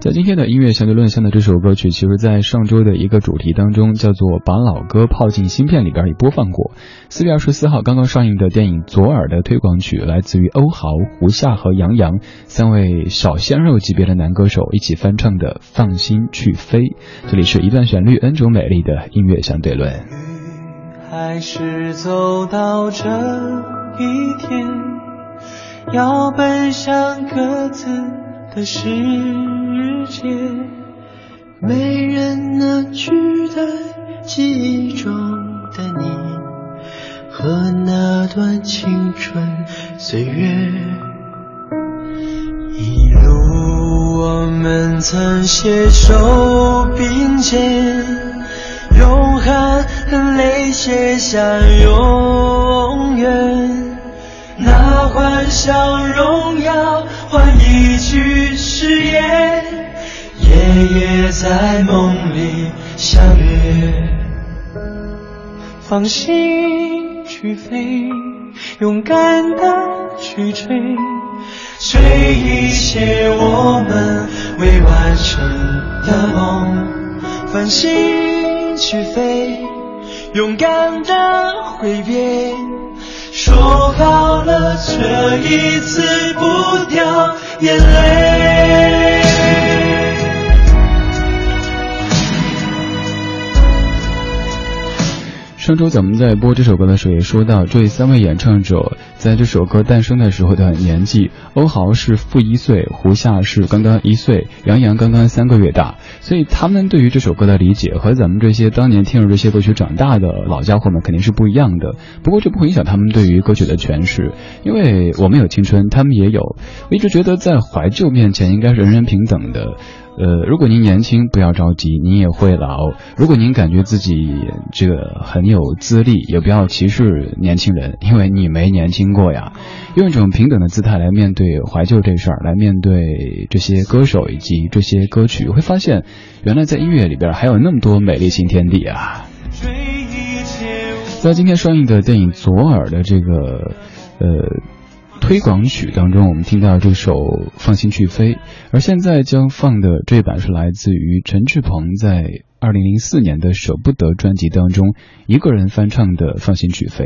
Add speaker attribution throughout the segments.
Speaker 1: 在今天的音乐相对论下的这首歌曲，其实在上周的一个主题当中，叫做“把老歌泡进芯片”里边也播放过。四月二十四号刚刚上映的电影《左耳》的推广曲，来自于欧豪、胡夏和杨洋三位小鲜肉级别的男歌手一起翻唱的《放心去飞》。这里是一段旋律 N 种美丽的音乐相对论。
Speaker 2: 还是走到这一天，要奔向各自的世界，没人能取代记忆中的你和那段青春岁月。一路我们曾携手并肩，用汗和泪写下永远。那欢笑荣耀换一句誓言，夜夜在梦里相约。放心去飞，勇敢的去追，追一切我们未完成的梦。放心去飞，勇敢的挥别，说好了这一次不掉眼泪。
Speaker 1: 上周咱们在播这首歌的时候也说到，这三位演唱者在这首歌诞生的时候的年纪，欧豪是负一岁，胡夏是刚刚一岁，杨洋刚刚三个月大，所以他们对于这首歌的理解和咱们这些当年听着这些歌曲长大的老家伙们肯定是不一样的。不过这不会影响他们对于歌曲的诠释，因为我们有青春，他们也有。我一直觉得在怀旧面前应该是人人平等的。呃，如果您年轻，不要着急，您也会老。如果您感觉自己这个很有资历，也不要歧视年轻人，因为你没年轻过呀。用一种平等的姿态来面对怀旧这事儿，来面对这些歌手以及这些歌曲，会发现，原来在音乐里边还有那么多美丽新天地啊！在今天上映的电影《左耳》的这个，呃。推广曲当中，我们听到这首《放心去飞》，而现在将放的这一版是来自于陈志朋在二零零四年的《舍不得》专辑当中一个人翻唱的《放心去飞》。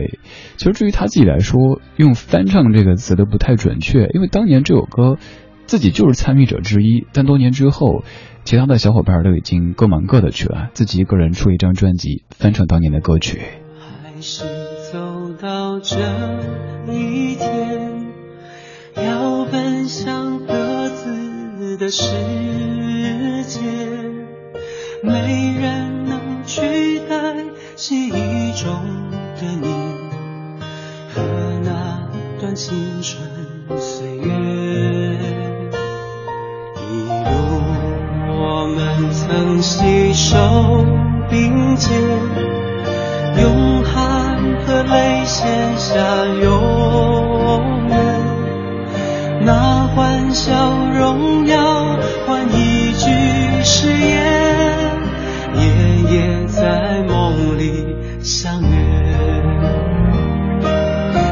Speaker 1: 其实，至于他自己来说，用“翻唱”这个词都不太准确，因为当年这首歌自己就是参与者之一，但多年之后，其他的小伙伴都已经各忙各的去了，自己一个人出一张专辑翻唱当年的歌曲。
Speaker 2: 还是走到这一天。要奔向各自的世界，没人能取代记忆中的你和那段青春岁月。一路我们曾携手并肩，用汗和泪写下永。那欢笑荣耀换一句誓言，夜夜在梦里相约。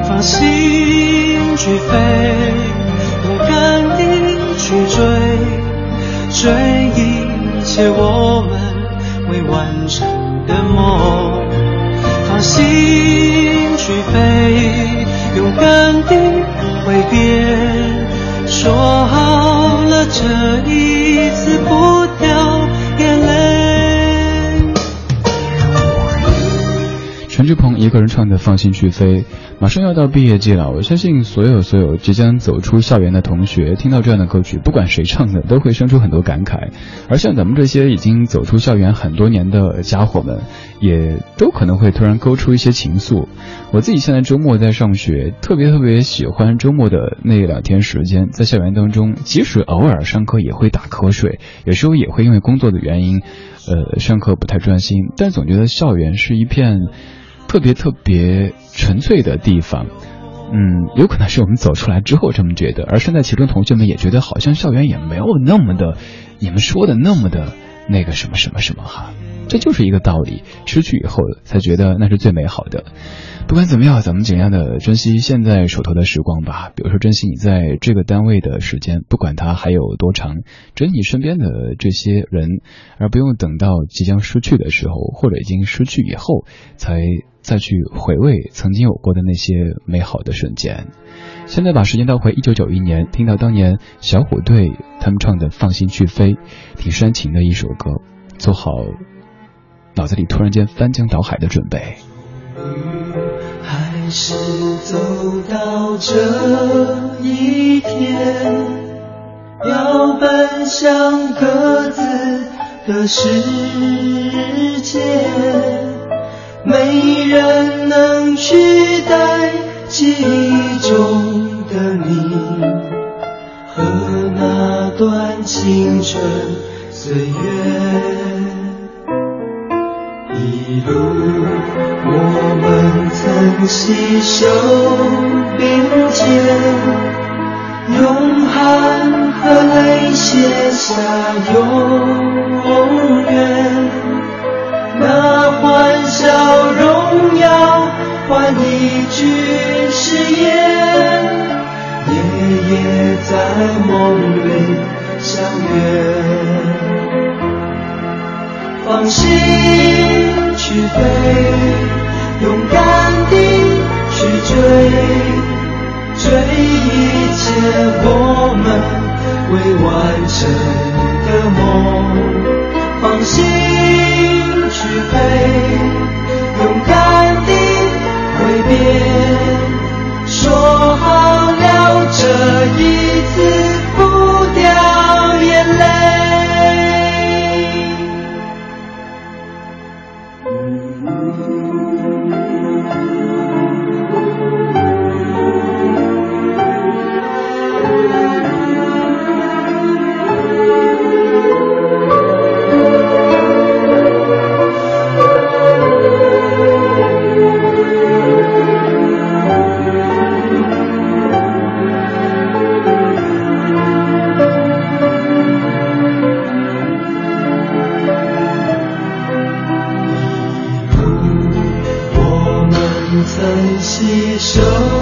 Speaker 2: 放心去飞，勇敢地去追，追一切我们未完成的梦。放心去飞，勇敢地挥别。这一次不
Speaker 1: 鹏一个人唱的《放心去飞》，马上要到毕业季了，我相信所有所有即将走出校园的同学，听到这样的歌曲，不管谁唱的，都会生出很多感慨。而像咱们这些已经走出校园很多年的家伙们，也都可能会突然勾出一些情愫。我自己现在周末在上学，特别特别喜欢周末的那两天时间，在校园当中，即使偶尔上课也会打瞌睡，有时候也会因为工作的原因。呃，上课不太专心，但总觉得校园是一片特别特别纯粹的地方。嗯，有可能是我们走出来之后这么觉得，而身在其中同学们也觉得好像校园也没有那么的，你们说的那么的那个什么什么什么哈。这就是一个道理，失去以后才觉得那是最美好的。不管怎么样，咱们尽量的珍惜现在手头的时光吧。比如说，珍惜你在这个单位的时间，不管它还有多长；珍惜身边的这些人，而不用等到即将失去的时候，或者已经失去以后，才再去回味曾经有过的那些美好的瞬间。现在把时间倒回一九九一年，听到当年小虎队他们唱的《放心去飞》，挺煽情的一首歌，做好脑子里突然间翻江倒海的准备。
Speaker 2: 还是走到这一天，要奔向各自的世界，没人能取代记忆中的你和那段青春岁月。一路，我们曾携手并肩，用汗和泪写下永换一句誓言，夜夜在梦里相约。放心去飞，勇敢地去追，追一切我们未完成的梦。放心去飞，携手